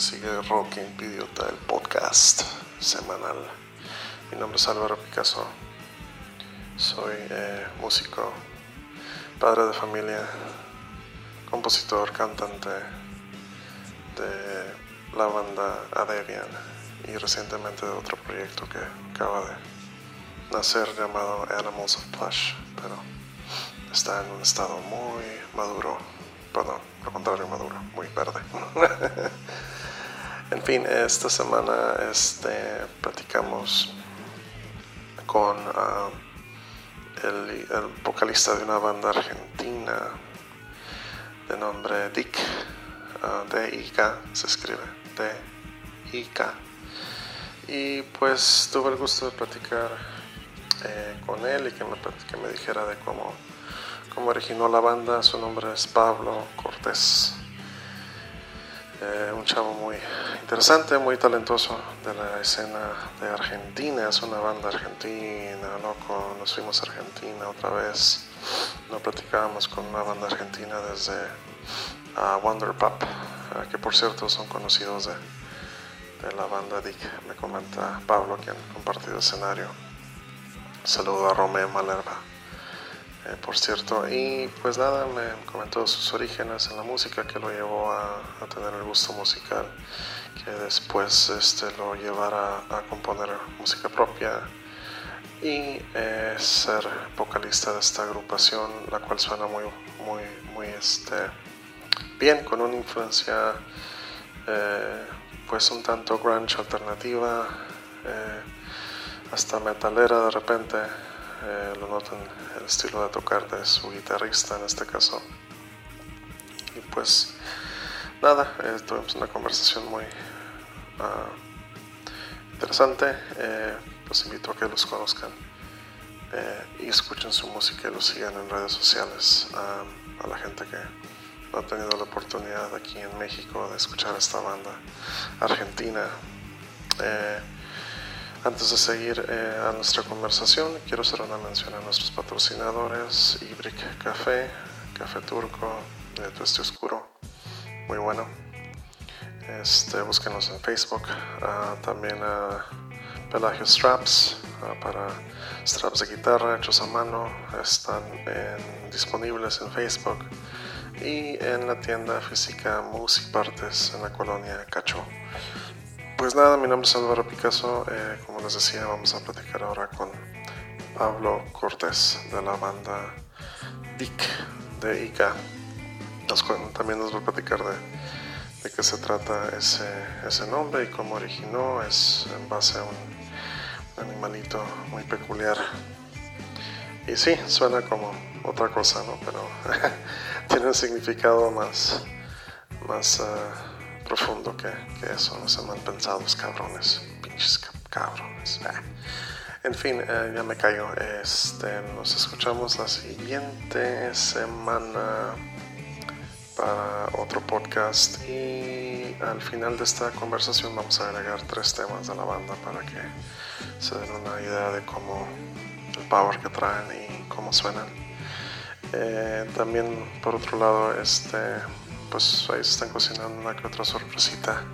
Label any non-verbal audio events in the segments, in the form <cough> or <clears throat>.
¿Qué tal gente que sigue Rocking Idiota, el podcast semanal? Mi nombre es Álvaro Picasso, soy eh, músico, padre de familia, compositor, cantante de la banda Aderian y recientemente de otro proyecto que acaba de nacer llamado Animals of Plush, pero está en un estado muy maduro, perdón, lo contrario maduro, muy verde. <laughs> en fin, esta semana este, platicamos con ah, el, vocalista de una banda argentina de nombre Dick, uh, D-I-K se escribe, D-I-K. Y pues tuve el gusto de platicar eh, con él y que me, que me dijera de cómo como originó la banda. Su nombre es Pablo Cortés. Eh, un chavo muy interesante, muy talentoso de la escena de Argentina. Es una banda argentina, loco. Nos fuimos a Argentina otra vez. No platicábamos con una banda argentina desde uh, Wonder Pop, eh, que por cierto son conocidos de, de la banda Dick. Me comenta Pablo, quien compartido escenario. Saludo a Romeo Malerba. Eh, por cierto. Y pues nada, me comentó sus orígenes en la música que lo llevó a, tener el gusto musical, que después este, lo llevara a componer música propia y eh, ser vocalista de esta agrupación, la cual suena muy, muy, muy este, bien, con una influencia eh, pues un tanto grunge alternativa, hasta metalera de repente eh, lo notan el estilo de tocar de su guitarrista en este caso. Y pues nada, eh, tuvimos una conversación muy ah, interesante. Eh, los invito a que los conozcan y escuchen su música y los sigan en redes sociales. a la gente que no ha tenido la oportunidad aquí en México de escuchar esta banda argentina. Antes de seguir eh, a nuestra conversación, quiero hacer una mención a nuestros patrocinadores, Ibrick Café, Café Turco de Tueste Oscuro, muy bueno. Este, búsquenos en Facebook, ah, también a Pelagio Straps ah, para straps de guitarra hechos a mano, están disponibles en Facebook y en la tienda física Music Partes en la colonia Cacho. Pues nada, mi nombre es Álvaro Picasso. Eh, como les decía, vamos a platicar ahora con Pablo Cortés de la banda Dick de Ica. también nos va a platicar de, de qué se trata ese, ese, nombre y cómo originó. Es en base a un, animalito muy peculiar. Y sí, suena como otra cosa, ¿no? Pero <laughs> tiene un significado más, más uh, profundo que, eso, no se mal pensados cabrones, pinches cabrones. En fin, eh, ya me callo. Este, nos escuchamos la siguiente semana para otro podcast y al final de esta conversación vamos a agregar tres temas de la banda para que se den una idea de cómo el power que traen y cómo suenan. Eh, también por otro lado, este pues ahí se están cocinando una que otra sorpresita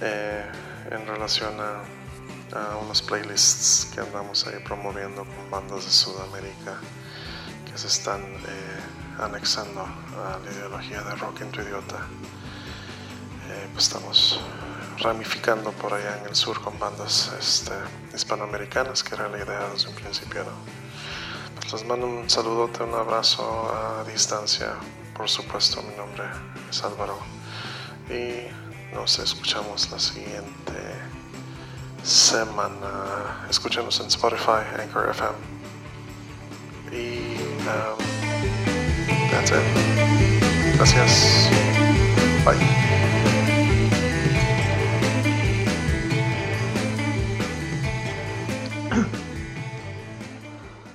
eh, en relación a, unos playlists que andamos ahí promoviendo con bandas de Sudamérica que se están eh, anexando a la ideología de rock en idiota. Eh, pues estamos ramificando por allá en el sur con bandas este, hispanoamericanas, que era la idea desde un principio. Pues les mando un saludote, un abrazo a distancia por supuesto, mi nombre es Álvaro y nos escuchamos la siguiente semana. Escúchanos en Spotify, Anchor FM. Y um, that's it. Gracias. Bye.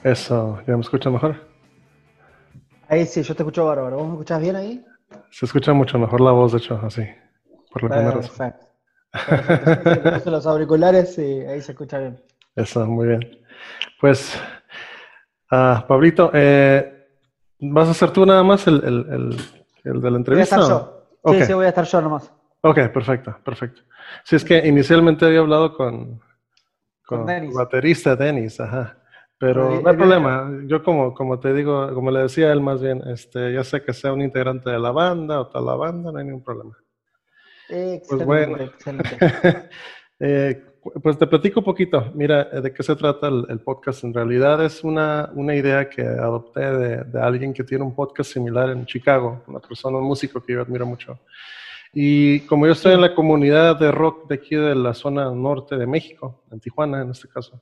Eso, ¿ya me escucha mejor? Ahí sí, yo te escucho bárbaro. ¿Vos me escuchás bien ahí? Se escucha mucho mejor la voz, de hecho, así. Por la primera razón. los auriculares y ahí se escucha bien. Eso, muy bien. Pues, uh, Pablito, eh, ¿vas a ser tú nada más el, el, el, el de la entrevista? Voy a estar yo. Sí, sí, voy a estar yo nomás. Ok, perfecto, perfecto. Si es que inicialmente había hablado con, con, con baterista Dennis, ajá. Pero no hay problema. Yo como, como te digo, como le decía él más bien, este, ya sé que sea un integrante de la banda o tal la banda, no hay ningún problema. Excelente, pues bueno. Excelente. <laughs> eh, pues te platico un poquito. Mira, eh, de qué se trata el, podcast. En realidad es una, una idea que adopté de, de, alguien que tiene un podcast similar en Chicago, una persona, un músico que yo admiro mucho. Y como yo estoy en la comunidad de rock de aquí de la zona norte de México, en Tijuana en este caso,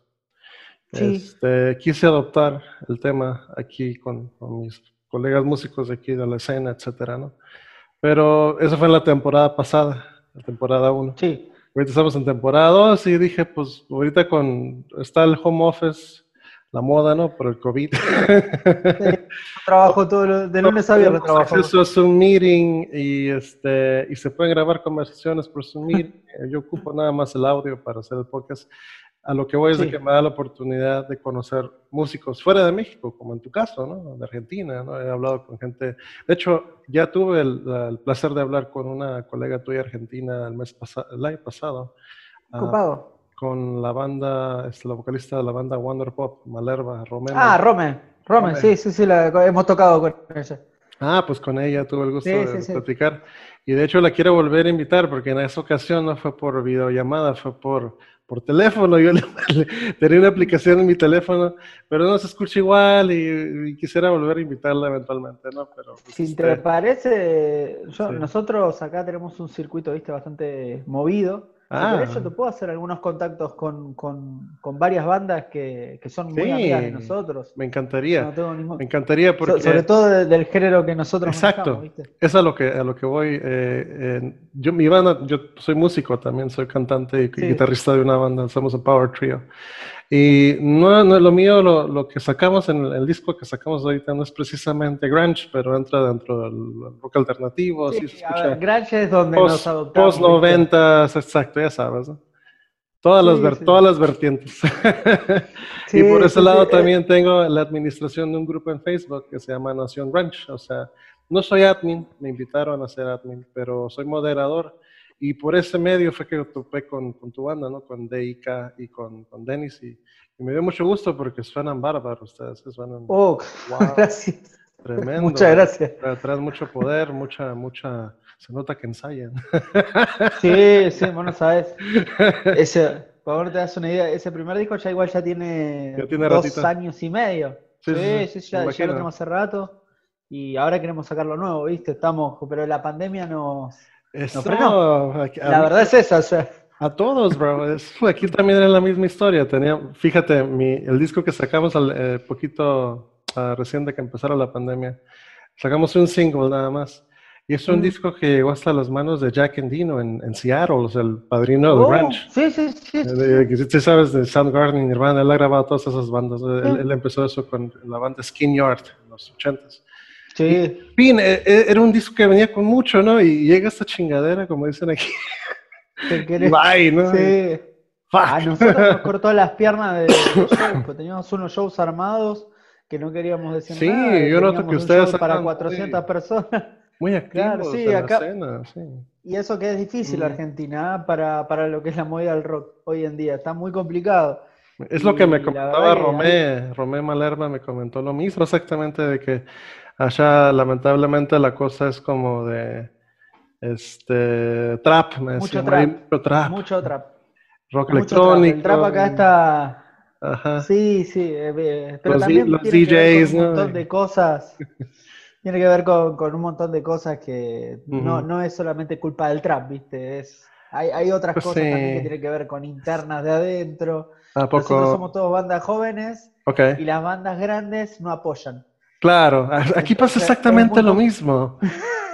este, quise adoptar el tema aquí con, con, mis colegas músicos de aquí de la escena, etcétera, ¿no? Pero eso fue en la temporada pasada, la temporada 1. Sí. Ahorita estamos en temporada 2 y dije, pues ahorita con está el home office, la moda, ¿no? Por el COVID. <laughs> trabajo todo de lunes a viernes trabajo. Eso es un meeting y este y se pueden grabar conversaciones por Zoom meeting. Yo ocupo nada más el audio para hacer el podcast. A lo que voy es de que me da la oportunidad de conocer músicos fuera de México, como en tu caso, ¿no? De Argentina, ¿no? He hablado con gente. De hecho, ya tuve el, placer de hablar con una colega tuya argentina el mes pasado, el año pasado. Ah, Ocupado. con la banda, este, la vocalista de la banda Wonder Pop, Malerva, Romero. Ah, Rome. Rome, sí, sí, sí, la, hemos tocado con ella. Ah, pues con ella tuve el gusto de platicar. Y de hecho la quiero volver a invitar porque en esa ocasión no fue por videollamada, fue por por teléfono. Yo <laughs> tenía una aplicación en mi teléfono, pero no se escucha igual y, quisiera volver a invitarla eventualmente, ¿no? Pero, pues, si te este, parece, nosotros acá tenemos un circuito, viste, bastante movido. Ah. Por te puedo hacer algunos contactos con, con, con varias bandas que, que son muy amigas de nosotros. Me encantaría. Me encantaría porque... sobre todo del género que nosotros Exacto. ¿viste? Es a lo que, a lo que voy. Eh, yo, mi banda, yo soy músico también, soy cantante y guitarrista de una banda, somos un Power Trio. Y no, no es lo mío, lo, lo, que sacamos en el, disco que sacamos ahorita no es precisamente grunge, pero entra dentro del rock alternativo. Sí, escucha grunge es donde post, nos adoptamos. Post 90, exacto, ya sabes. ¿no? Todas, las, todas las vertientes. <laughs> y por ese lado también tengo la administración de un grupo en Facebook que se llama Nación Grunge. O sea, no soy admin, me invitaron a ser admin, pero soy moderador y por ese medio fue que topé con, con tu banda, ¿no? Con DIK y con, con Dennis. Y, me dio mucho gusto porque suenan bárbaros ustedes. Suenan, oh, <laughs> gracias. Tremendo. Muchas gracias. Traen mucho poder, mucha, mucha. Se nota que ensayan. Sí, sí, bueno, sabes. Ese, por favor, te das una idea. Ese primer disco ya igual ya tiene, dos años y medio. Sí, sí, sí, ya, ya, lo tenemos hace rato. Y ahora queremos sacarlo nuevo, ¿viste? Estamos, pero la pandemia nos la verdad es esa, A todos, bro. aquí también era la misma historia. Tenía, fíjate, mi, el disco que sacamos al eh, poquito uh, recién de que empezara la pandemia, sacamos un single nada más. Y es un disco que llegó hasta las manos de Jack Endino en, en Seattle, o sea, el padrino del oh, ranch. Sí, sí, sí. Eh, sabes de Soundgarden, Nirvana, él ha grabado todas esas bandas. Él, empezó eso con la banda Skin Yard en los ochentas. Sí. fin, e, e, era un disco que venía con mucho, ¿no? Y llega esta chingadera, como dicen aquí. <laughs> Bye, ¿no? Sí. A nosotros nos <laughs> cortó las piernas de, show, teníamos unos shows armados que no queríamos decir sí, nada. Sí, yo noto que ustedes para 400 personas. <laughs> Muy activos sí, acá, escena, sí. Y eso que es difícil, mm. Argentina, ¿eh? para, para lo que es la movida del rock hoy en día. Está muy complicado. Es lo que me comentaba Romé, Romé Malerma me comentó lo mismo exactamente de que Allá, lamentablemente, la cosa es como de este trap, me mucho trap, mucho trap. Mucho trap. Rock electrónico. El trap acá está. Ajá. Sí, sí. Eh, eh, pero los, también los tiene DJs, que ver con un montón de cosas. <laughs> tiene que ver con, con, un montón de cosas que no, no es solamente culpa del trap, ¿viste? Es, hay, hay otras pues cosas también que tienen que ver con internas de adentro. ¿A poco? Nosotros somos todos bandas jóvenes okay. y las bandas grandes no apoyan. Claro, aquí pasa exactamente lo mismo.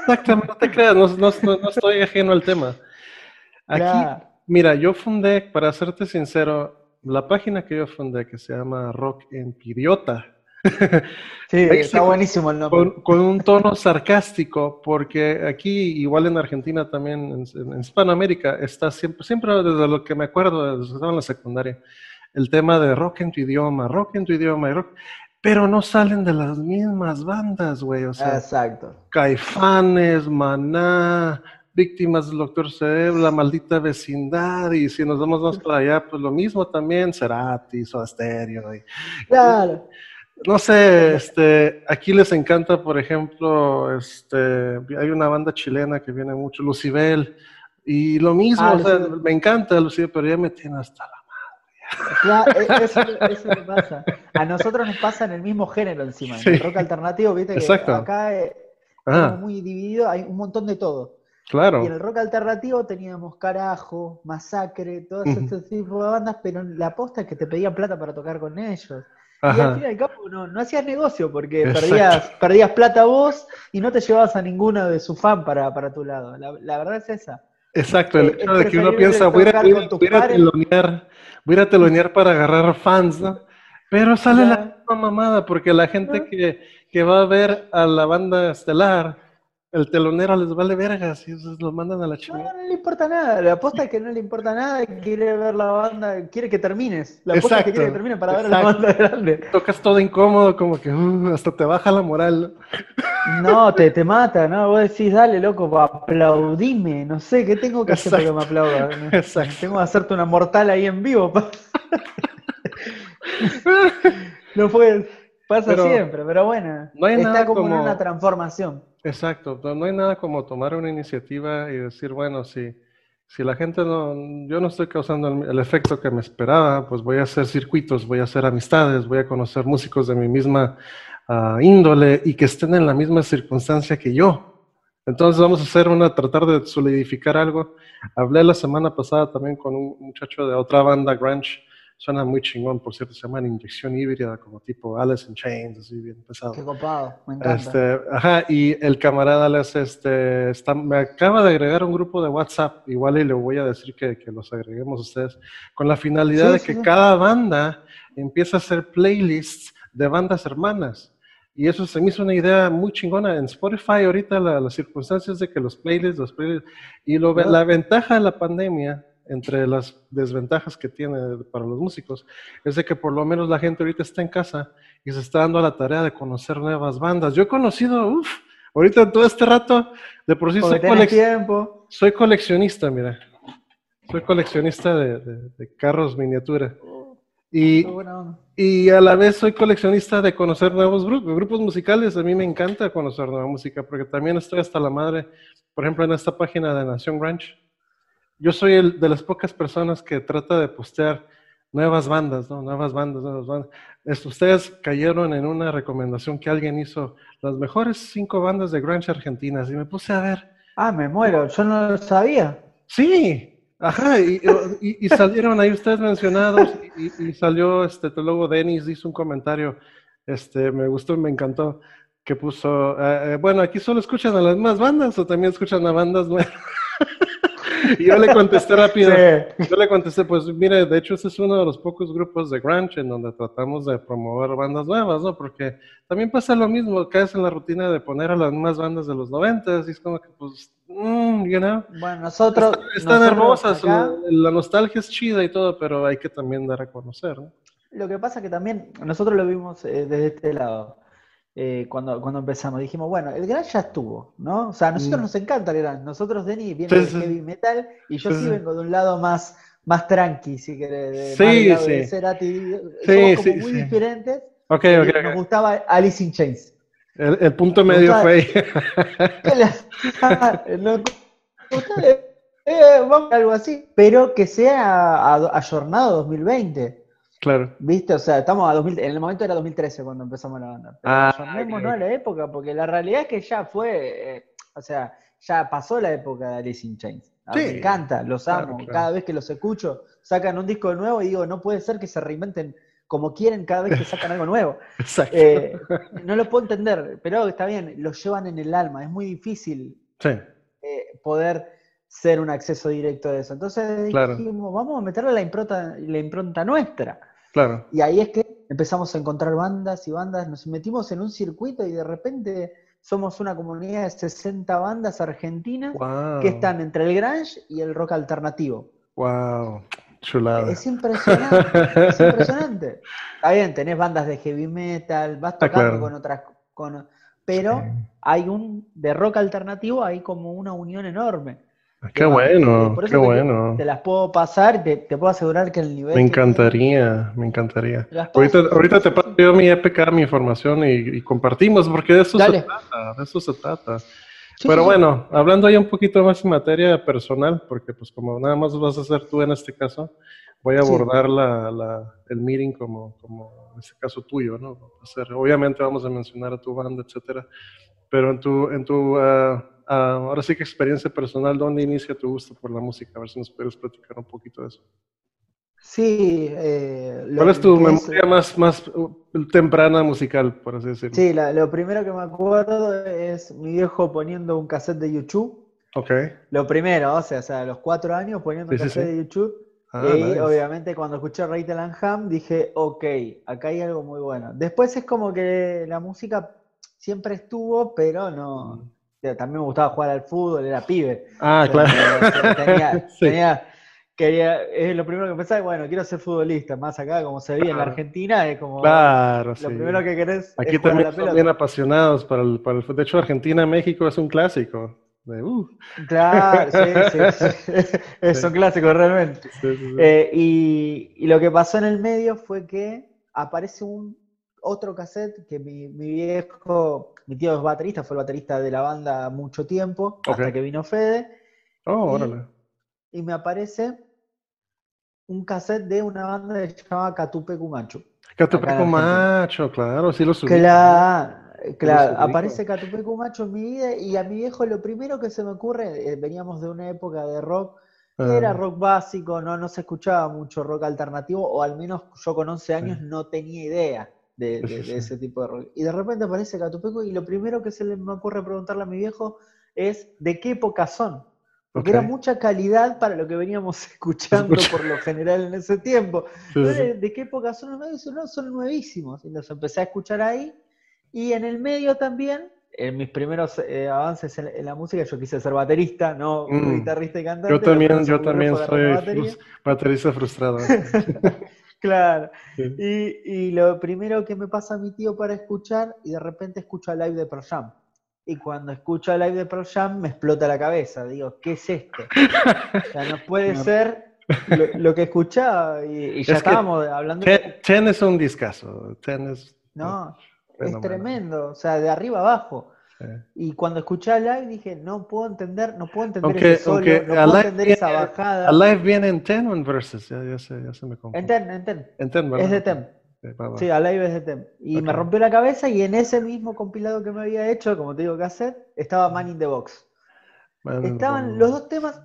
Exactamente, no te creas, no, no, estoy ajeno al tema. Aquí, mira, yo fundé, para serte sincero, la página que yo fundé, que se llama Rock Empiriota. <laughs> Sí, está buenísimo el nombre. Con, un tono sarcástico, porque aquí, igual en Argentina también, en, Hispanoamérica, está siempre, siempre desde lo que me acuerdo, desde que estaba en la secundaria, el tema de rock en tu idioma, rock en tu idioma, y rock pero no salen de las mismas bandas, güey. O sea, Exacto. Caifanes, Maná, Víctimas del Doctor Cerebro, La Maldita Vecindad, y si nos vamos más para allá, pues lo mismo también, Cerati, Soda Stereo. claro. No sé, este, aquí les encanta, por ejemplo, este, hay una banda chilena que viene mucho, Lucibel, y lo mismo, ah, me encanta Lucibel, pero ya me tiene hasta la Claro, e, eso, eso pasa. A nosotros nos pasa en el mismo género encima. En el rock alternativo, viste que acá es ah. muy dividido, hay un montón de todo. Claro. Y en el rock alternativo teníamos Carajo, Masacre, todos estos tipos de bandas, pero la aposta es que te pedían plata para tocar con ellos. Y al fin y al cabo no, no hacías negocio porque perdías, perdías plata vos y no te llevabas a ninguno de su fan para, para tu lado. La, la verdad es esa. Exacto, el hecho de que uno piensa, voy a, voy a telonear para agarrar fans, ¿no? Pero sale la misma mamada, porque la gente que, que, va a ver a la banda estelar, el telonero les vale vergas y los mandan a la chingada. No, no le importa nada, la aposta es que no le importa nada, quiere ver la banda, quiere que termines. La aposta es que quiere que termine para ver la banda grande. Tocas todo incómodo, como que uh, hasta te baja la moral. No, te, te mata, ¿no? Vos decís, dale, loco, aplaudime, no sé, ¿qué tengo que hacer para que me aplauda? Exacto. Tengo que hacerte una mortal ahí en vivo. <laughs> no fue, pasa siempre, pero bueno, no hay está como, en una transformación. Exacto, no hay nada como tomar una iniciativa y decir, bueno, si, si la gente no, yo no estoy causando el, efecto que me esperaba, pues voy a hacer circuitos, voy a hacer amistades, voy a conocer músicos de mi misma índole y que estén en la misma circunstancia que yo. Entonces vamos a hacer una, tratar de solidificar algo. Hablé la semana pasada también con un muchacho de otra banda, Grunge, suena muy chingón, por cierto, se llama Inyección Híbrida, como tipo Alice in Chains, así bien pesado. Qué copado, me encanta. Este, ajá, y el camarada les, este, está, me acaba de agregar un grupo de WhatsApp, igual y le voy a decir que, que los agreguemos a ustedes, con la finalidad de que cada banda empiece a hacer playlists de bandas hermanas. Y eso se me hizo una idea muy chingona. En Spotify ahorita las circunstancias de que los playlists, los playlists, y lo, la ventaja de la pandemia, entre las desventajas que tiene para los músicos, es de que por lo menos la gente ahorita está en casa y se está dando a la tarea de conocer nuevas bandas. Yo he conocido, uff, ahorita en todo este rato, de por sí soy, soy coleccionista, mira. Soy coleccionista de carros miniatura. Y, y a la vez soy coleccionista de conocer nuevos grupos, grupos musicales. A mí me encanta conocer nueva música porque también estoy hasta la madre, por ejemplo, en esta página de Nación Ranch. Yo soy el, de las pocas personas que trata de postear nuevas bandas, ¿no? Nuevas bandas, nuevas bandas. ustedes cayeron en una recomendación que alguien hizo, las mejores cinco bandas de grunge argentinas, y me puse a ver. Ah, me muero, yo no lo sabía. Sí, Ajá, y, y, salieron ahí ustedes mencionados y, salió este luego Denis hizo un comentario, este, me gustó, me encantó, que puso, eh, eh, bueno, aquí solo escuchan a las más bandas o también escuchan a bandas nuevas. <laughs> y yo le contesté rápido. Yo le contesté, pues mire, de hecho ese es uno de los pocos grupos de grunge en donde tratamos de promover bandas nuevas, ¿no? Porque también pasa lo mismo, caes en la rutina de poner a las mismas bandas de los noventas y es como que, pues, mm, you know. Bueno, nosotros... Están, hermosas, la, nostalgia es chida y todo, pero hay que también dar a conocer, ¿no? Lo que pasa que también nosotros lo vimos eh, desde este lado eh, cuando, cuando empezamos. Dijimos, bueno, el gran ya estuvo, ¿no? O sea, a nosotros mm. nos encanta el gran. Nosotros, Denny, viene del heavy metal y yo sí, vengo de un lado más, más tranqui, si querés. sí, sí. De Somos como muy diferentes. Okay, okay, nos gustaba Alice in Chains. El, el punto medio fue <laughs> ahí. eh, vamos algo así, pero que sea ayornado 2020. Claro. ¿Viste? O sea, estamos a 2000, en el momento era 2013 cuando empezamos la banda. Pero ah, no a la época, porque la realidad es que ya fue, eh, o sea, ya pasó la época de Alice in Chains. Me encanta, los amo. Cada vez que los escucho, sacan un disco nuevo y digo, no puede ser que se reinventen como quieren cada vez que sacan algo nuevo. <laughs> Exacto. Eh, no lo puedo entender, pero está bien, lo llevan en el alma. Es muy difícil eh, poder ser un acceso directo de eso. Entonces dijimos, vamos a meterle la impronta, la impronta nuestra. Claro. Y ahí es que empezamos a encontrar bandas y bandas, nos metimos en un circuito y de repente somos una comunidad de 60 bandas argentinas que están entre el grunge y el rock alternativo. Wow. Chulada. Es impresionante, es impresionante. <laughs> Está bien, tenés bandas de heavy metal, vas tocando con otras, con, pero hay un, de rock alternativo hay como una unión enorme. Ah, qué bueno, qué bueno. Te, las puedo pasar, te, te puedo asegurar que el nivel... Me encantaría, me encantaría. Ahorita, ahorita te paso yo mi EPK, mi información y, compartimos, porque de eso se trata, de eso se trata. Pero bueno, hablando ahí un poquito más en materia personal, porque pues como nada más vas a hacer tú en este caso, voy a abordar la, la, el meeting como, como en este caso tuyo, ¿no? Hacer, obviamente vamos a mencionar a tu banda, etcétera, pero en tu, en tu uh, ahora sí que experiencia personal, ¿dónde inicia tu gusto por la música? A ver si nos puedes platicar un poquito de eso. Sí. Eh, ¿Cuál es tu memoria más, más uh, temprana musical, por así decirlo? Sí, lo primero que me acuerdo es mi viejo poniendo un cassette de YouTube. Ok. Lo primero, o sea, o sea a los cuatro años poniendo un cassette de YouTube. Ah, y obviamente cuando escuché Rachel and Ham dije, ok, acá hay algo muy bueno. Después es como que la música siempre estuvo, pero no. Mm también me gustaba jugar al fútbol, era pibe. Ah, claro. <laughs> Tenía, quería, es lo primero que pensaba, bueno, quiero ser futbolista, más acá como se veía en la Argentina, es como claro, lo primero que querés. Aquí también son bien apasionados para el, para el, de hecho Argentina-México es un clásico. Uh. Claro, <laughs> sí, sí, es un clásico realmente. Eh, y, y lo que pasó en el medio fue que aparece un otro cassette que mi, mi viejo mi tío es baterista, fue el baterista de la banda mucho tiempo, hasta que vino Fede. Oh, órale. Y me aparece un cassette de una banda que se llamaba Catupe Cumacho. Catupe Cumacho, claro, sí lo subí. Claro, claro. aparece Catupe Cumacho en mi vida y a mi viejo lo primero que se me ocurre, eh, veníamos de una época de rock, era ah. rock básico, no, no se escuchaba mucho rock alternativo, o al menos yo con 11 años no tenía idea <laughs> de, ese tipo de rock. Y de repente aparece Catupeco y lo primero que se le me ocurre preguntarle a mi viejo es ¿de qué época son? Porque era mucha calidad para lo que veníamos <laughs> escuchando por lo general en ese tiempo. ¿De qué época son? No, son nuevísimos. Y los empecé a escuchar ahí. Y en el medio también, en mis primeros eh, avances en, la música, yo quise ser baterista, no mm. guitarrista y cantante. Yo también, yo también soy baterista frustrado. <laughs> Claro. Y, lo primero que me pasa a mi tío para escuchar, y de repente escucho a live de Pearl Jam. Y cuando escucho a live de Pearl Jam me explota la cabeza. Digo, ¿qué es esto? o sea, no puede ser lo, que escuchaba. Y, ya estábamos hablando. Ten, es un discazo. Es. No, es tremendo. O sea, de arriba abajo. Y cuando escuché a Live dije, no puedo entender, no puedo entender ese solo, no puedo entender esa bajada. Live viene en Ten o en Versus? Ya, ya, se, ya se me confunde. En Ten, en Ten. En Ten, ¿verdad? Es de Ten. Sí, a Live es de Ten. Y me rompió la cabeza y en ese mismo compilado que me había hecho, como te digo, cassette, estaba Man in the Box. Estaban los dos temas,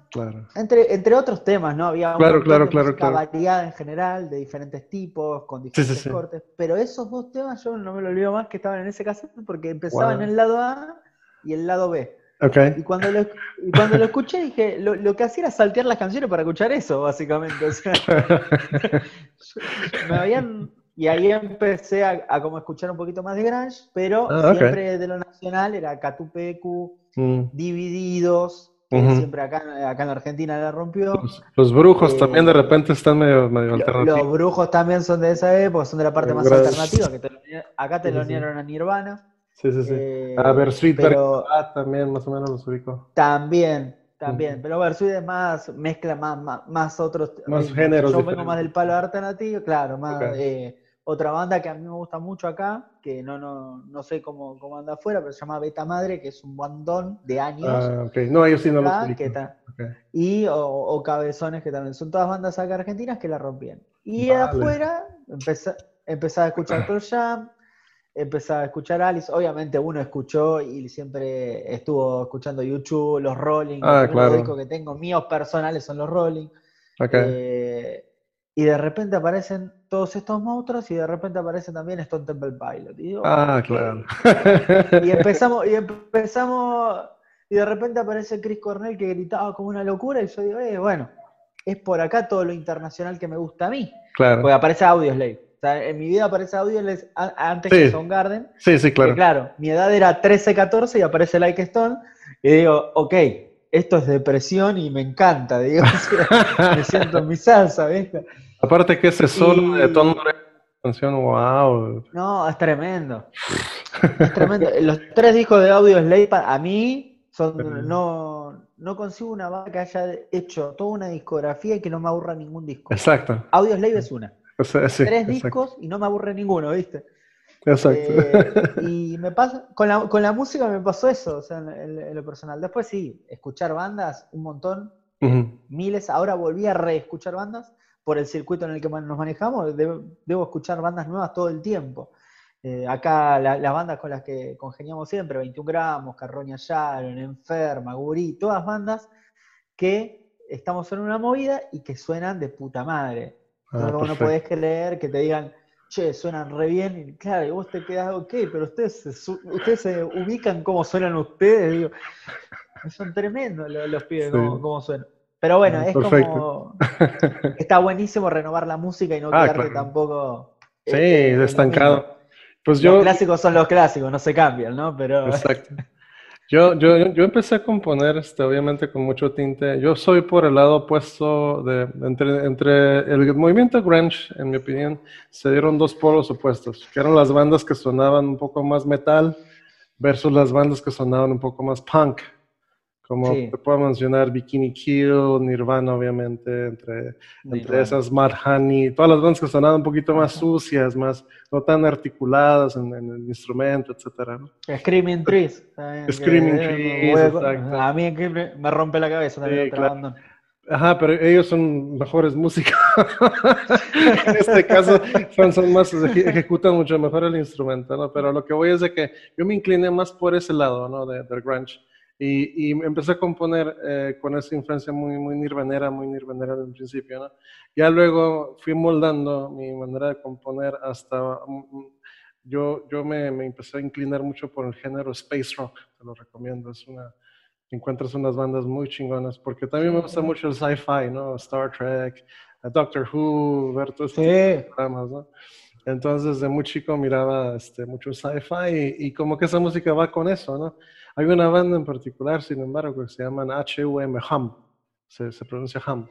entre, entre otros temas, ¿no? Había claro, claro, claro, variada en general, de diferentes tipos, con diferentes cortes, pero esos dos temas yo no me lo olvido más que estaban en ese cassette porque empezaban en el lado A y el lado B. Okay. Y, cuando lo, y cuando lo escuché dije, lo, lo, que hacía era saltear las canciones para escuchar eso, básicamente. O sea, <laughs> me habían y ahí empecé a, a, como escuchar un poquito más de grunge, pero ah, siempre de lo nacional era Catupecu, mm. Divididos, que siempre acá, acá en Argentina la rompió. Los, brujos también de eh, repente están medio, medio alternativos. Los brujos también son de esa época, son de la parte más alternativa, que te, acá te lo unieron a Nirvana. Sí, sí, sí. Eh, a pero, ah, también más o menos los ubico. También, también, pero Versuit es más, mezcla más, más, más otros. Más géneros. Yo vengo más del palo alternativo, claro, más. Eh, otra banda que a mí me gusta mucho acá, que no, no, no sé cómo, cómo anda afuera, pero se llama Beta Madre, que es un bandón de años. Ah, okay. No, ellos sí no los Y o, Cabezones, que también son todas bandas acá argentinas que la rompían. Y afuera empecé, empezaba a escuchar Pearl Jam, empezaba a escuchar Alice. Obviamente uno escuchó y siempre estuvo escuchando YouTube, los Rolling. Ah, los discos que tengo míos personales son los Rolling. Okay. Eh, y de repente aparecen todos estos monstruos y de repente aparece también Stone Temple Pilot. Y ah, claro. Y empezamos, y empezamos, y de repente aparece Chris Cornell que gritaba como una locura y yo digo, eh, bueno, es por acá todo lo internacional que me gusta a mí. Claro. Porque aparece Audioslave. O sea, en mi vida aparece Audioslave antes que Soundgarden. Sí, sí, claro. claro, mi edad era 13, 14 y aparece Like Stone y digo, ok, esto es depresión y me encanta, digo, <laughs> me siento en mi salsa, ¿viste? Aparte que ese solo de tono canción, wow. No, es tremendo. es tremendo. Los tres discos de audio Slave a mí son no no consigo una banda que haya hecho toda una discografía y que no me aburra ningún disco. Exacto. Audio Slave es una. Tres discos y no me aburre ninguno, ¿viste? Exacto. Eh, y <laughs> me pasa, con la, con la, música me pasó eso, o sea, en, lo personal. Después sí, escuchar bandas, un montón, miles. Ahora volví a reescuchar bandas por el circuito en el que nos manejamos. Debo, escuchar bandas nuevas todo el tiempo. Eh, acá las bandas con las que congeniamos siempre, 21 gramos, Carroña Sharon, Enferma, Gurí, todas bandas que estamos en una movida y que suenan de puta madre. Ah, no podés creer que te digan, che, suenan re bien, y claro, y vos te quedás, ok, pero ustedes se, ustedes se ubican cómo suenan ustedes, digo, son tremendos los, pibes, cómo, suenan. Pero bueno, es como, <laughs> está buenísimo renovar la música y no ah, quedarte tampoco... Sí, eh, estancado. Pues yo... Los clásicos son los clásicos, no se cambian, ¿no? Pero... Exacto. Yo, yo, yo empecé a componer, este, obviamente, con mucho tinte. Yo soy por el lado opuesto de, entre, entre el movimiento grunge, en mi opinión, se dieron dos polos opuestos, que eran las bandas que sonaban un poco más metal versus las bandas que sonaban un poco más punk. Como te puedo mencionar Bikini Kill, Nirvana, obviamente, entre, entre esas Mad Honey, todas las bandas que sonaban un poquito más sucias, más no tan articuladas en, el instrumento, etcétera. Screaming Trees. Screaming Trees, exacto. A mí me rompe la cabeza también claro. Ajá, pero ellos son mejores músicos. <laughs> en este caso, son, más, ejecutan mucho mejor el instrumento, ¿no? Pero lo que voy es de que yo me incliné más por ese lado, ¿no? De, del grunge. Y, y empecé a componer eh, con esa influencia muy, muy nirvanera, muy nirvanera en principio, ¿no? Ya luego fui moldando mi manera de componer hasta... Mm, yo, yo me, me, empecé a inclinar mucho por el género space rock, te lo recomiendo, es una... Encuentras unas bandas muy chingonas, porque también me gusta mucho el sci-fi, ¿no? Star Trek, Doctor Who, ver todos estos programas, ¿no? Entonces, desde muy chico miraba este, mucho sci-fi y, y, como que esa música va con eso, ¿no? Hay una banda en particular, sin embargo, que se llaman HUM, HUM, se, se pronuncia HUM,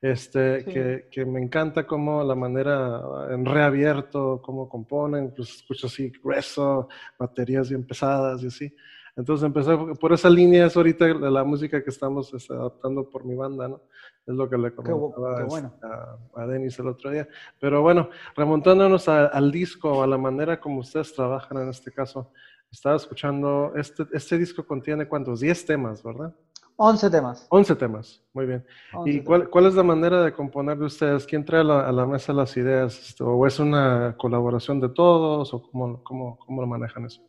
este, que, que, me encanta como la manera en reabierto, cómo componen, pues escucho así grueso, baterías bien pesadas y así. Entonces empecé por esa línea, es ahorita la, música que estamos este, adaptando por mi banda, ¿no? Es lo que le comentaba este, a, Denis el otro día. Pero bueno, remontándonos al disco, a la manera como ustedes trabajan en este caso, estaba escuchando, este, este disco contiene cuántos, 10 temas, ¿verdad? 11 temas. 11 temas, muy bien. ¿Y cuál, cuál, es la manera de componer de ustedes? ¿Quién trae a la, mesa las ideas? ¿O es una colaboración de todos? ¿O cómo, cómo, cómo lo manejan eso?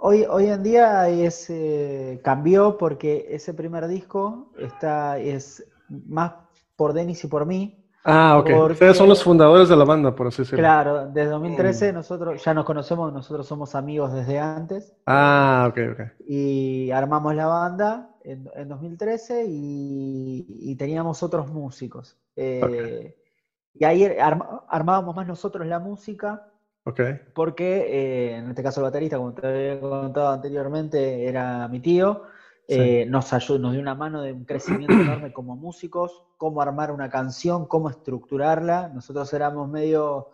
Hoy, hoy en día es, eh, cambió porque ese primer disco está, es más por Denis y por mí. Ah, ok. Ustedes son los fundadores de la banda, por así decirlo. Claro, desde 2013 nosotros ya nos conocemos, nosotros somos amigos desde antes. Ah, ok, ok. Y armamos la banda en, 2013 y, teníamos otros músicos. Eh, y ahí armábamos más nosotros la música. Ok. Porque eh, en este caso el baterista, como te había contado anteriormente, era mi tío. Eh, nos, ayudó, nos dio una mano de un crecimiento <clears throat> enorme como músicos, cómo armar una canción, cómo estructurarla. Nosotros éramos medio,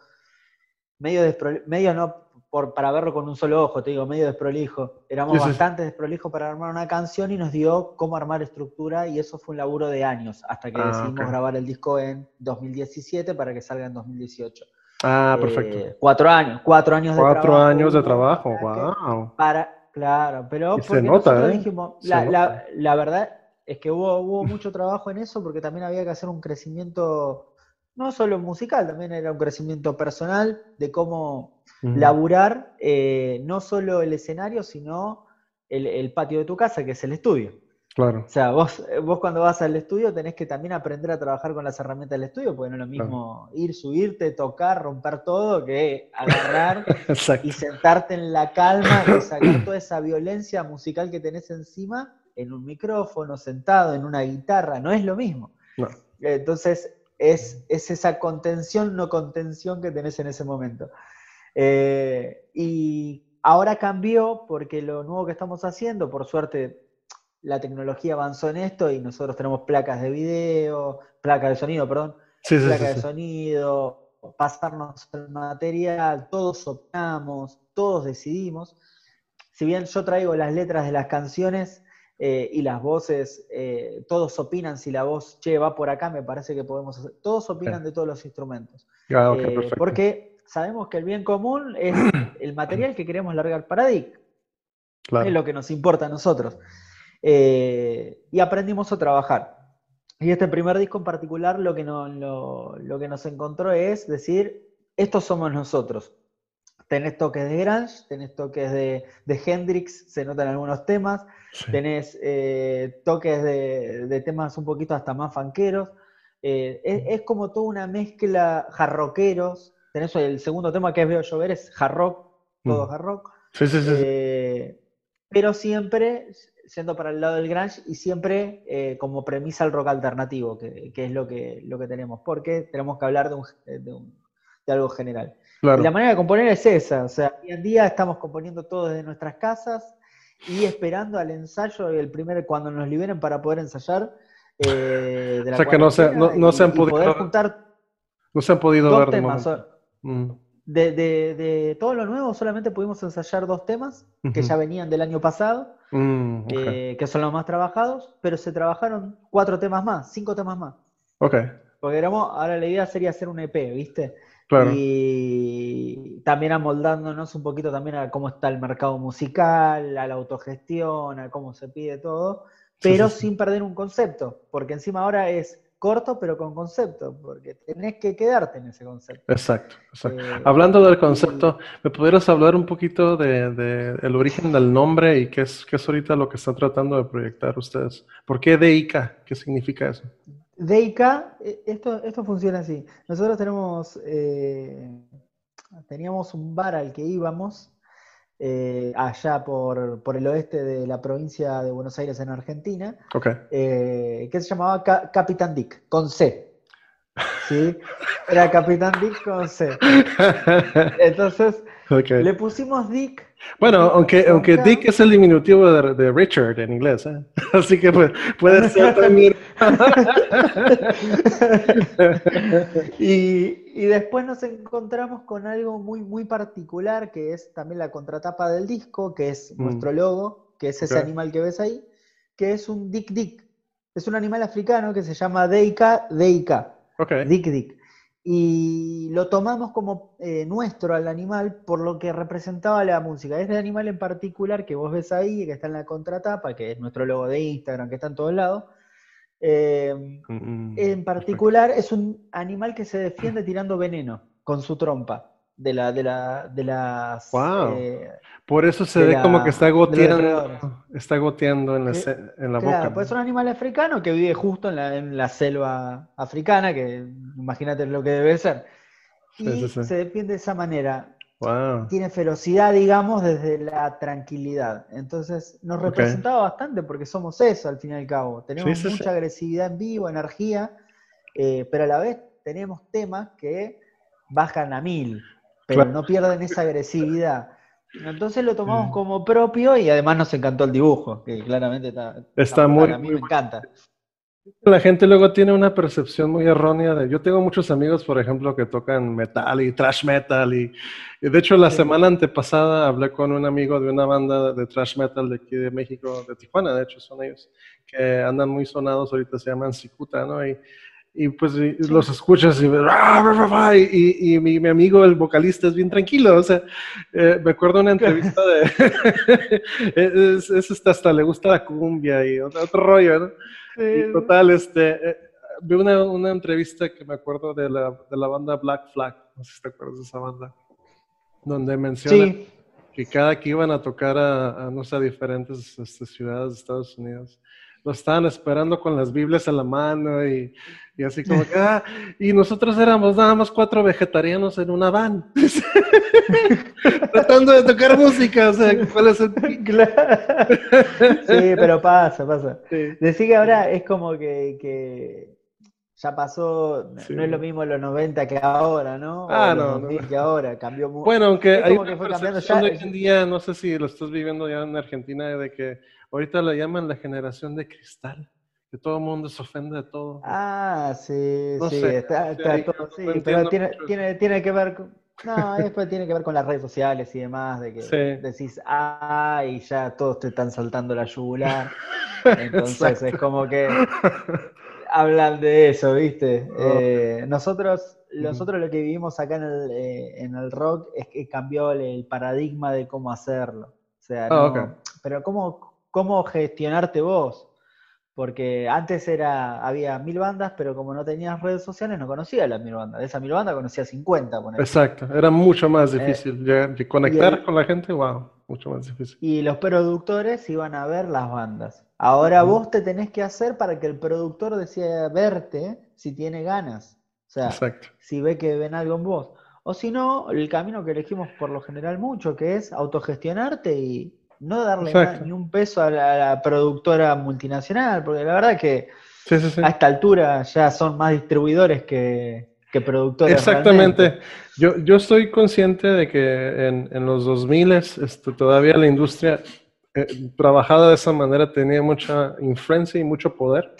medio, medio no por, para verlo con un solo ojo, te digo, medio desprolijo. Éramos bastante desprolijos para armar una canción y nos dio cómo armar estructura y eso fue un laburo de años, hasta que ah, decidimos grabar el disco en 2017 para que salga en 2018. Ah, perfecto. Eh, cuatro años, cuatro años de trabajo. Cuatro años de trabajo, wow. Para, Claro, pero se nota, ¿eh? dijimos, la, la, verdad es que hubo, hubo mucho trabajo en eso porque también había que hacer un crecimiento, no solo musical, también era un crecimiento personal de cómo laburar eh, no solo el escenario, sino el, el patio de tu casa, que es el estudio. Claro. O sea, vos, vos cuando vas al estudio tenés que también aprender a trabajar con las herramientas del estudio, porque no es lo mismo ir, subirte, tocar, romper todo, que agarrar <laughs> y sentarte en la calma y sacar toda esa violencia musical que tenés encima en un micrófono, sentado en una guitarra, no es lo mismo. Entonces, es, es, esa contención, no contención que tenés en ese momento. Eh, y ahora cambió porque lo nuevo que estamos haciendo, por suerte la tecnología avanzó en esto y nosotros tenemos placas de video, placas de sonido, perdón, placas de sonido, pasarnos el material, todos optamos, todos decidimos. Si bien yo traigo las letras de las canciones eh, y las voces, eh, todos opinan si la voz, che, va por acá, me parece que podemos hacer, todos opinan de todos los instrumentos. Ah, eh, porque sabemos que el bien común es <clears throat> el material que queremos largar para DIC. Es lo que nos importa a nosotros. Y aprendimos a trabajar. Y este primer disco en particular lo que, lo, que nos encontró es decir, estos somos nosotros. Tenés toques de Grange, tenés toques de, de Hendrix, se notan algunos temas, tenés eh, toques de, temas un poquito hasta más fanqueros. Eh, es, como toda una mezcla jarroqueros. Tenés el segundo tema que es Veo Llover, es hard rock, todo mm. hard rock. Sí, sí, sí. Eh, pero siempre siendo para el lado del grunge y siempre eh, como premisa el rock alternativo, que, es lo que, lo que tenemos, porque tenemos que hablar de, un, de, algo general. Y la manera de componer es esa, o sea, hoy en día estamos componiendo todo desde nuestras casas y esperando al ensayo el primer, cuando nos liberen para poder ensayar. Eh, <laughs> o sea que no se, no, se han podido juntar no se han podido ver temas, de, de, todo lo nuevo solamente pudimos ensayar dos temas que ya venían del año pasado, mm, eh, que son los más trabajados, pero se trabajaron cuatro temas más, cinco temas más. Ok. Porque ahora la idea sería hacer un EP, ¿viste? Y también amoldándonos un poquito también a cómo está el mercado musical, a la autogestión, a cómo se pide todo, pero sin perder un concepto, porque encima ahora es corto, pero con concepto, porque tenés que quedarte en ese concepto. Exacto. Eh, Hablando del concepto, ¿me pudieras hablar un poquito de, el origen del nombre y qué es, qué es ahorita lo que están tratando de proyectar ustedes? ¿Por qué DIK? ¿Qué significa eso? DIK, eh, esto, esto funciona así. Nosotros tenemos, eh, teníamos un bar al que íbamos eh, allá por, el oeste de la provincia de Buenos Aires en Argentina, eh, que se llamaba Capitán Dick, con C. ¿sí? Era Capitán Dick con C. Entonces, le pusimos Dick bueno, aunque, aunque Dick es el diminutivo de, Richard en inglés, ¿eh? <laughs> así que puede, ser también. <laughs> y, y, después nos encontramos con algo muy, muy particular, que es también la contratapa del disco, que es mm. nuestro logo, que es ese animal que ves ahí, que es un Dick Dick. Es un animal africano que se llama Deika Deika. Okay. Dick Dick y lo tomamos como eh, nuestro al animal por lo que representaba la música. Este animal en particular que vos ves ahí, que está en la contratapa, que es nuestro logo de Instagram, que está en todos lados, eh, mm, en particular es un animal que se defiende tirando veneno con su trompa de la de la de las eh, por eso se ve como que está goteando está goteando en la, en la boca. pues es un animal africano que vive justo en la, en la selva africana que imagínate lo que debe ser. Y se defiende de esa manera tiene ferocidad digamos desde la tranquilidad entonces nos representaba bastante porque somos eso al fin y al cabo tenemos mucha agresividad en vivo energía eh, pero a la vez tenemos temas que bajan a mil pero no pierden esa agresividad. Entonces lo tomamos mm. como propio y además nos encantó el dibujo, que claramente está, está, muy, a mí me encanta. La gente luego tiene una percepción muy errónea de. Yo tengo muchos amigos, por ejemplo, que tocan metal y thrash metal. Y, de hecho, la semana antepasada hablé con un amigo de una banda de thrash metal de aquí de México, de Tijuana, de hecho, son ellos, que andan muy sonados. Ahorita se llaman Cicuta, ¿no? Y y pues los escuchas y, y, mi, amigo, el vocalista, es bien tranquilo. O sea, eh, me acuerdo una entrevista de. <laughs> es, es, hasta le gusta la cumbia y otro, rollo, ¿no? Y total, este. Eh, vi una, una, entrevista que me acuerdo de la, de la banda Black Flag. No sé si te acuerdas de esa banda. Donde menciona que cada que iban a tocar a, no sé, a diferentes este, ciudades de Estados Unidos lo estaban esperando con las Biblias a la mano y, y así como que, ah, y nosotros éramos nada más cuatro vegetarianos en una van, <laughs> tratando de tocar música, o sea, ¿cuál es el <laughs> Sí, pero pasa, pasa. Decir que ahora es como que, que ya pasó, no es lo mismo los 90 que ahora, ¿no? Ah, no, no. que ahora, cambió mucho. Bueno, aunque hay que fue cambiando ya. Hoy en día, no sé si lo estás viviendo ya en Argentina, de que ahorita la llaman la generación de cristal, que todo el mundo se ofende de todo. Ah, sí, sí, está, todo, sí, pero tiene, tiene, tiene que ver con no, después tiene que ver con las redes sociales y demás, de que decís, ah, y ya todos te están saltando la yugular. <laughs> Entonces es como que hablan de eso, ¿viste? Oh. Eh, nosotros, nosotros lo que vivimos acá en el, eh, en el rock es que cambió el, paradigma de cómo hacerlo. O sea, ah, pero cómo, cómo gestionarte vos. Porque antes era, había mil bandas, pero como no tenías redes sociales, no conocía las mil bandas. De esa mil bandas conocía 50. Exacto, era mucho más eh, difícil. conectar con la gente, wow, mucho más difícil. Y los productores iban a ver las bandas. Ahora vos te tenés que hacer para que el productor decida verte si tiene ganas. O sea, si ve que ven algo en vos. O si no, el camino que elegimos por lo general mucho, que es autogestionarte y, no darle ni un peso a la, productora multinacional, porque la verdad que a esta altura ya son más distribuidores que, productores. Exactamente. Yo, yo estoy consciente de que en, en los 2000 este, todavía la industria eh, trabajada de esa manera tenía mucha influencia y mucho poder.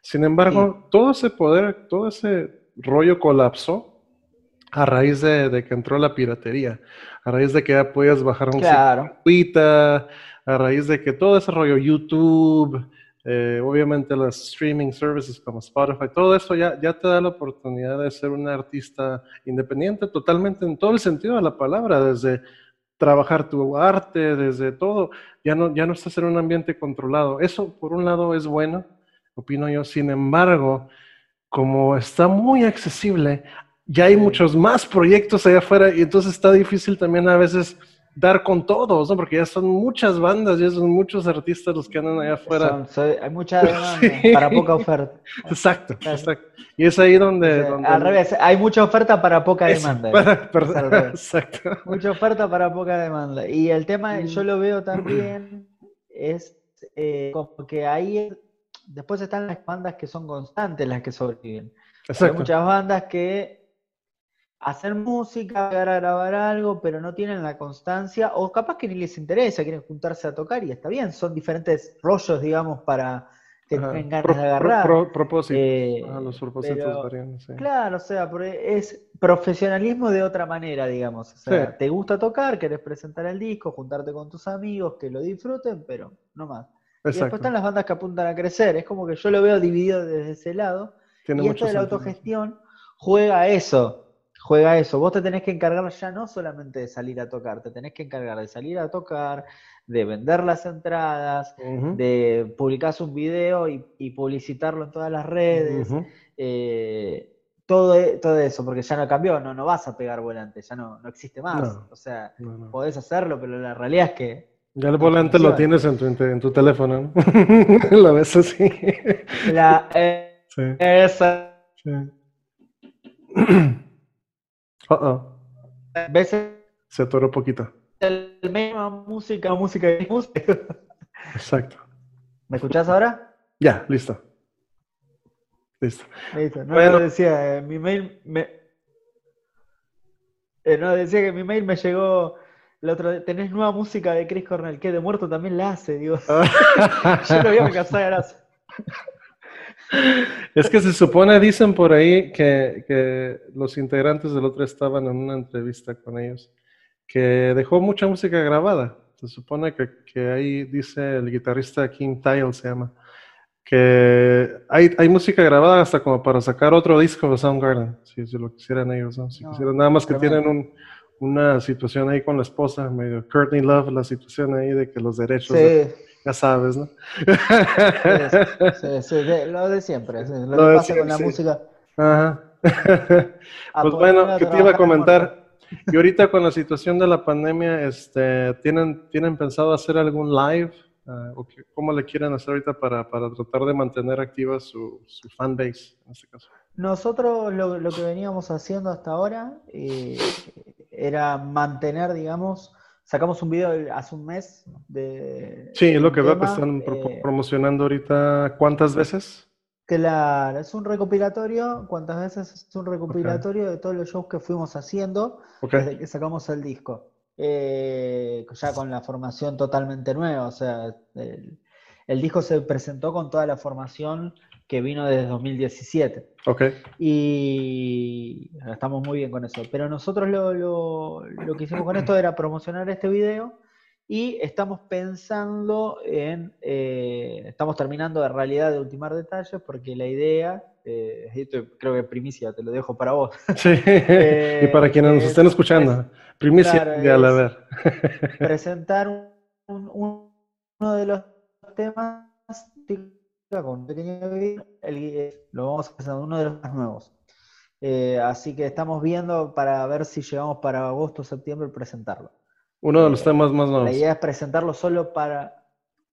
Sin embargo, todo ese poder, todo ese rollo colapsó a raíz de, que entró la piratería, a raíz de que ya podías bajar un claro. a raíz de que todo ese rollo YouTube, eh, obviamente los streaming services como Spotify, todo eso ya, ya te da la oportunidad de ser un artista independiente totalmente en todo el sentido de la palabra, desde trabajar tu arte, desde todo, ya no, ya no estás en un ambiente controlado. Eso por un lado es bueno, opino yo, sin embargo, como está muy accesible, ya hay muchos más proyectos allá afuera y entonces está difícil también a veces dar con todos, ¿no? Porque ya son muchas bandas, ya son muchos artistas los que andan allá afuera. hay mucha <laughs> demanda para poca oferta. Exacto, exacto. Y es ahí donde, Al revés, hay mucha oferta para poca demanda. <laughs> exacto. Mucha oferta para poca demanda. Y el tema, yo lo veo también, es eh, como que ahí después están las bandas que son constantes las que sobreviven. Hay muchas bandas que hacer música, llegar a grabar algo, pero no tienen la constancia, o capaz que ni les interesa, quieren juntarse a tocar y está bien, son diferentes rollos, digamos, para que tengan ganas de agarrar. propósitos. Eh, los propósitos varían, Claro, o sea, es profesionalismo de otra manera, digamos. O sea, te gusta tocar, querés presentar el disco, juntarte con tus amigos, que lo disfruten, pero no más. Y después están las bandas que apuntan a crecer, es como que yo lo veo dividido desde ese lado. y esto de la autogestión juega a eso juega eso. Vos te tenés que encargar ya no solamente de salir a tocar, te tenés que encargar de salir a tocar, de vender las entradas, de publicar un video y, publicitarlo en todas las redes. Eh, todo, e, todo eso, porque ya no cambió, no, no vas a pegar volante, ya no, no existe más. o sea, podés hacerlo, pero la realidad es que ya el volante lo tienes en tu, en tu teléfono, ¿no? <laughs> lo ves así. La, eh, <laughs> sí. Esa. Sí. <clears throat> Uh -oh. veces se atoró poquito. El misma música, música y música. <laughs> Exacto. ¿Me escuchás ahora? Ya, listo. Listo. Listo. No, bueno. decía, eh, mi mail me. Eh, no, decía que mi mail me llegó. El otro, tenés nueva música de Chris Cornell, que de muerto también la hace, digo. <laughs> <laughs> Yo lo vi a mi casa de gracia. Es que se supone, dicen por ahí, que, los integrantes del otro estaban en una entrevista con ellos, que dejó mucha música grabada. Se supone que, ahí dice el guitarrista King Tile, se llama, que hay, hay, música grabada hasta como para sacar otro disco de Soundgarden, si, si lo quisieran ellos, Si quisieran, nada más que tienen una situación ahí con la esposa, medio Courtney Love, la situación ahí de que los derechos ya sabes, ¿no? Sí, sí, lo de siempre, lo, que pasa con la música. Ajá. pues bueno, ¿qué te iba a comentar? Y ahorita con la situación de la pandemia, este, ¿tienen, ¿tienen pensado hacer algún live? Uh, ¿Cómo le quieren hacer ahorita para, para tratar de mantener activa su, su fanbase en este caso? Nosotros lo, lo, que veníamos haciendo hasta ahora eh, era mantener, digamos, Sacamos un video hace un mes de... Sí, es lo que que están eh, promocionando ahorita. ¿Cuántas veces? Claro, es un recopilatorio, cuántas veces es un recopilatorio de todos los shows que fuimos haciendo desde que sacamos el disco. Eh, ya con la formación totalmente nueva, o sea, el, disco se presentó con toda la formación que vino desde 2017. Ok. Y estamos muy bien con eso. Pero nosotros lo, lo que hicimos con esto era promocionar este video y estamos pensando en, eh, estamos terminando de realidad de ultimar detalles porque la idea, eh, esto creo que primicia, te lo dejo para vos. <laughs> Sí, y para quienes nos estén escuchando, primicia de a la ver. presentar uno de los temas con un pequeño video, lo vamos a presentar, uno de los más nuevos. Eh, así que estamos viendo para ver si llegamos para agosto o septiembre presentarlo. Uno de los temas más nuevos. La idea es presentarlo solo para.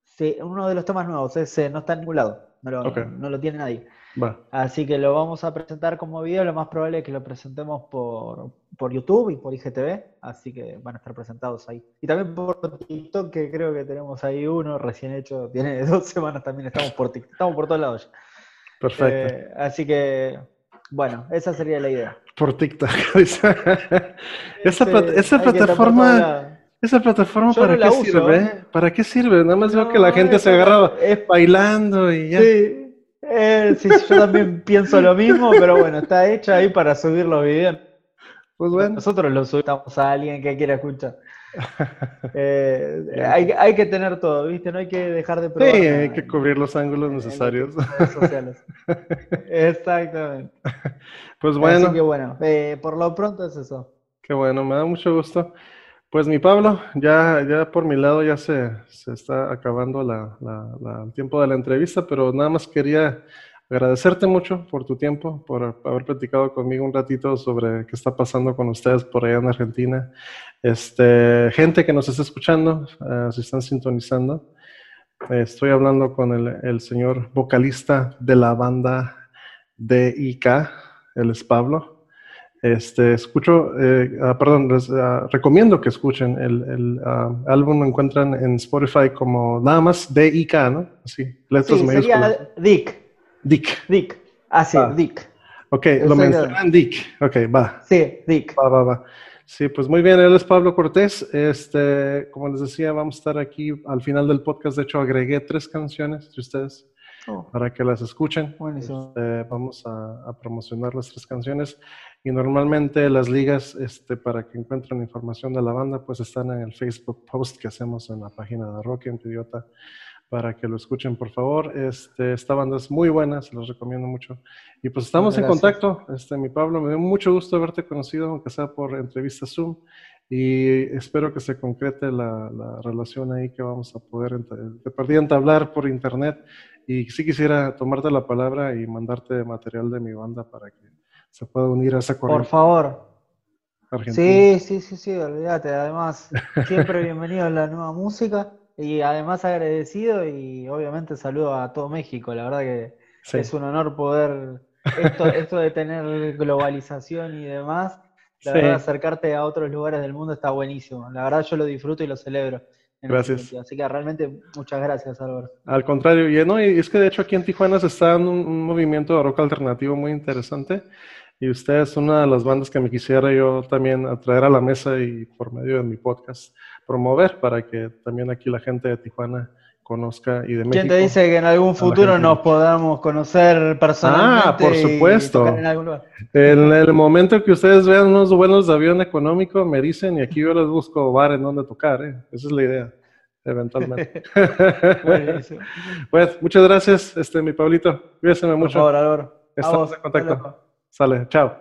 Sí, uno de los temas nuevos, ese no está en ningún lado, no lo, tiene nadie. Así que lo vamos a presentar como video, lo más probable es que lo presentemos por, por YouTube y por IGTV, así que van a estar presentados ahí. Y también por TikTok, que creo que tenemos ahí uno recién hecho, tiene <laughs> dos semanas también, estamos por TikTok, estamos por todos lados ya. Perfecto. Eh, así que, bueno, esa sería la idea. Por TikTok. <laughs> esa, esa plataforma ¿Esa plataforma para qué sirve? ¿eh? ¿Para qué sirve? Nada más veo que la gente se agarraba bailando y ya. Eh, sí, yo también <laughs> pienso lo mismo, pero bueno, está hecha ahí para subir los videos. Pues bueno. Nosotros lo subimos a alguien que quiera escuchar. <laughs> Eh, hay, hay, que tener todo, ¿viste? No hay que dejar de probar. Sí, hay que cubrir los ángulos necesarios. sociales. <laughs> Exactamente. Pues bueno. Así que bueno, por lo pronto es eso. Qué bueno, me da mucho gusto. Pues mi Pablo, ya, ya por mi lado ya se, se está acabando la, el tiempo de la entrevista, pero nada más quería agradecerte mucho por tu tiempo, por haber platicado conmigo un ratito sobre qué está pasando con ustedes por allá en Argentina. Este, gente que nos está escuchando, uh, si están sintonizando, estoy hablando con el, el, señor vocalista de la banda DIK, él es Pablo. Este, escucho, eh, ah, perdón, les, ah, recomiendo que escuchen el, el ah, álbum, lo encuentran en Spotify como nada más D-I-K, ¿no? Así, letras sí, Sería Dick. Dick. Dick. Ah, sí, Dick. Ok, lo mencionan Dick. Ok, va. Sí, Dick. Va, va, va. Sí, pues muy bien, él es Pablo Cortés. Este, como les decía, vamos a estar aquí al final del podcast. De hecho, agregué tres canciones de ustedes oh. para que las escuchen. Este, vamos a, a, promocionar las tres canciones. Y normalmente las ligas este, para que encuentren información de la banda, pues están en el Facebook post que hacemos en la página de Rocky en Idiota para que lo escuchen, por favor. Este, esta banda es muy buena, se los recomiendo mucho. Y pues estamos en contacto. Este, mi Pablo, me dio mucho gusto haberte conocido, aunque sea por entrevista Zoom. Y espero que se concrete la, la relación ahí que vamos a poder, te perdí entablar por internet. Y sí quisiera tomarte la palabra y mandarte material de mi banda para que se puede unir a esa corriente. Por favor. Sí, sí, sí, sí, olvídate. Además, <laughs> siempre bienvenido a la nueva música y además agradecido y obviamente saludo a todo México. La verdad que es un honor poder, esto, esto de tener globalización y demás, la verdad acercarte a otros lugares del mundo está buenísimo. La verdad yo lo disfruto y lo celebro. Gracias. Así que realmente muchas gracias, Álvaro. Al contrario, y, no, y es que de hecho aquí en Tijuana se está dando un movimiento de rock alternativo muy interesante. Y usted es una de las bandas que me quisiera yo también atraer a la mesa y por medio de mi podcast promover para que también aquí la gente de Tijuana conozca y de México. ¿Quién te dice que en algún futuro nos podamos conocer personalmente? Ah, por supuesto. En, en, el momento que ustedes vean unos vuelos de avión económico, me dicen y aquí yo les busco bar en donde tocar. ¿eh? Esa es la idea, eventualmente. <laughs> <laughs> pues muchas gracias, este, mi Pablito. Cuídese mucho. Por favor, Álvaro. Estamos en contacto. Sale, chao.